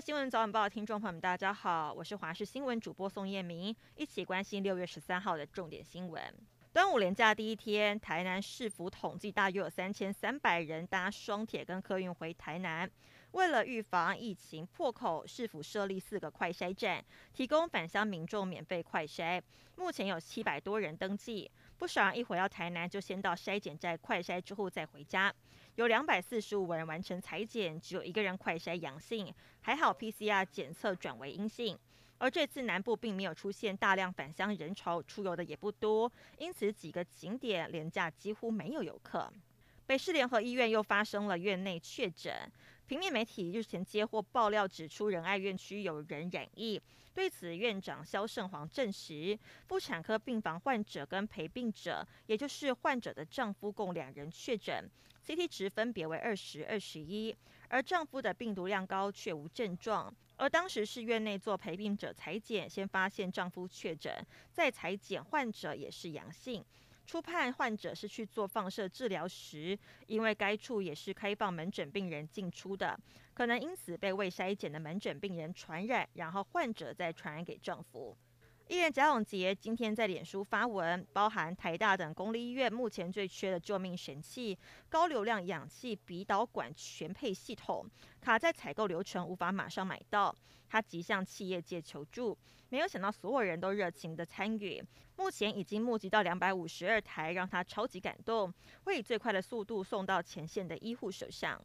新闻早晚报的听众朋友们，大家好，我是华视新闻主播宋彦明，一起关心六月十三号的重点新闻。端午连假第一天，台南市府统计大约有三千三百人搭双铁跟客运回台南。为了预防疫情破口，市府设立四个快筛站，提供返乡民众免费快筛。目前有七百多人登记，不少人一回到台南就先到筛检站快筛，之后再回家。有两百四十五人完成裁剪，只有一个人快筛阳性，还好 PCR 检测转为阴性。而这次南部并没有出现大量返乡人潮，出游的也不多，因此几个景点连假几乎没有游客。北市联合医院又发生了院内确诊，平面媒体日前接获爆料，指出仁爱院区有人染疫。对此，院长萧胜煌证实，妇产科病房患者跟陪病者，也就是患者的丈夫共两人确诊，CT 值分别为二十、二十一，而丈夫的病毒量高却无症状。而当时是院内做陪病者裁剪，先发现丈夫确诊，再裁剪患者也是阳性。初判患者是去做放射治疗时，因为该处也是开放门诊病人进出的，可能因此被未筛检的门诊病人传染，然后患者再传染给政府。艺人贾永杰今天在脸书发文，包含台大等公立医院目前最缺的救命神器——高流量氧气鼻导管全配系统，卡在采购流程，无法马上买到。他急向企业界求助，没有想到所有人都热情的参与。目前已经募集到两百五十二台，让他超级感动，会以最快的速度送到前线的医护手上。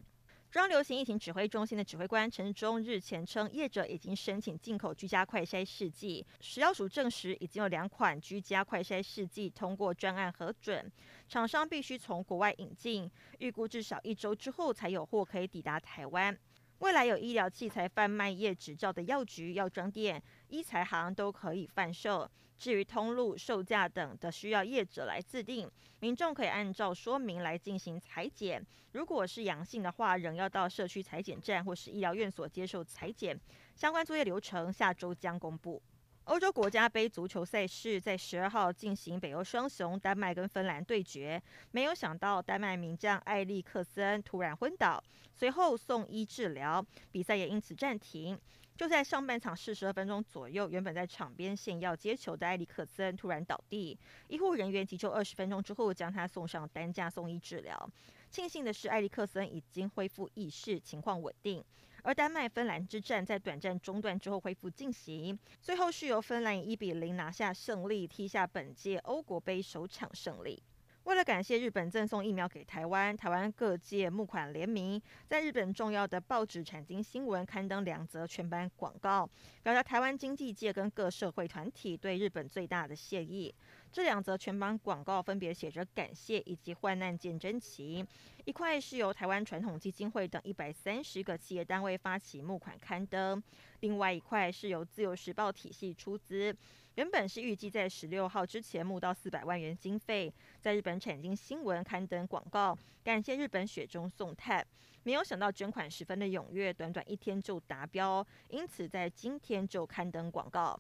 中央流行疫情指挥中心的指挥官陈忠日前称，业者已经申请进口居家快筛试剂，食药署证实已经有两款居家快筛试剂通过专案核准，厂商必须从国外引进，预估至少一周之后才有货可以抵达台湾。未来有医疗器材贩卖业执照的药局、药妆店、医材行都可以贩售。至于通路、售价等的，需要业者来制定。民众可以按照说明来进行裁剪。如果是阳性的话，仍要到社区裁剪站或是医疗院所接受裁剪。相关作业流程下周将公布。欧洲国家杯足球赛事在十二号进行，北欧双雄丹麦跟芬兰对决。没有想到，丹麦名将艾利克森突然昏倒，随后送医治疗，比赛也因此暂停。就在上半场四十二分钟左右，原本在场边献药接球的艾利克森突然倒地，医护人员急救二十分钟之后，将他送上担架送医治疗。庆幸的是，艾利克森已经恢复意识，情况稳定。而丹麦芬兰之战在短暂中断之后恢复进行，最后是由芬兰以一比零拿下胜利，踢下本届欧国杯首场胜利。为了感谢日本赠送疫苗给台湾，台湾各界募款联名，在日本重要的报纸产经新闻刊登两则全版广告，表达台湾经济界跟各社会团体对日本最大的谢意。这两则全版广告分别写着感谢以及患难见真情，一块是由台湾传统基金会等一百三十个企业单位发起募款刊登，另外一块是由自由时报体系出资。原本是预计在十六号之前募到四百万元经费，在日本产经新闻刊登广告，感谢日本雪中送炭。没有想到捐款十分的踊跃，短短一天就达标，因此在今天就刊登广告。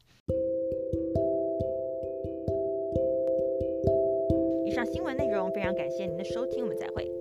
以上新闻内容非常感谢您的收听，我们再会。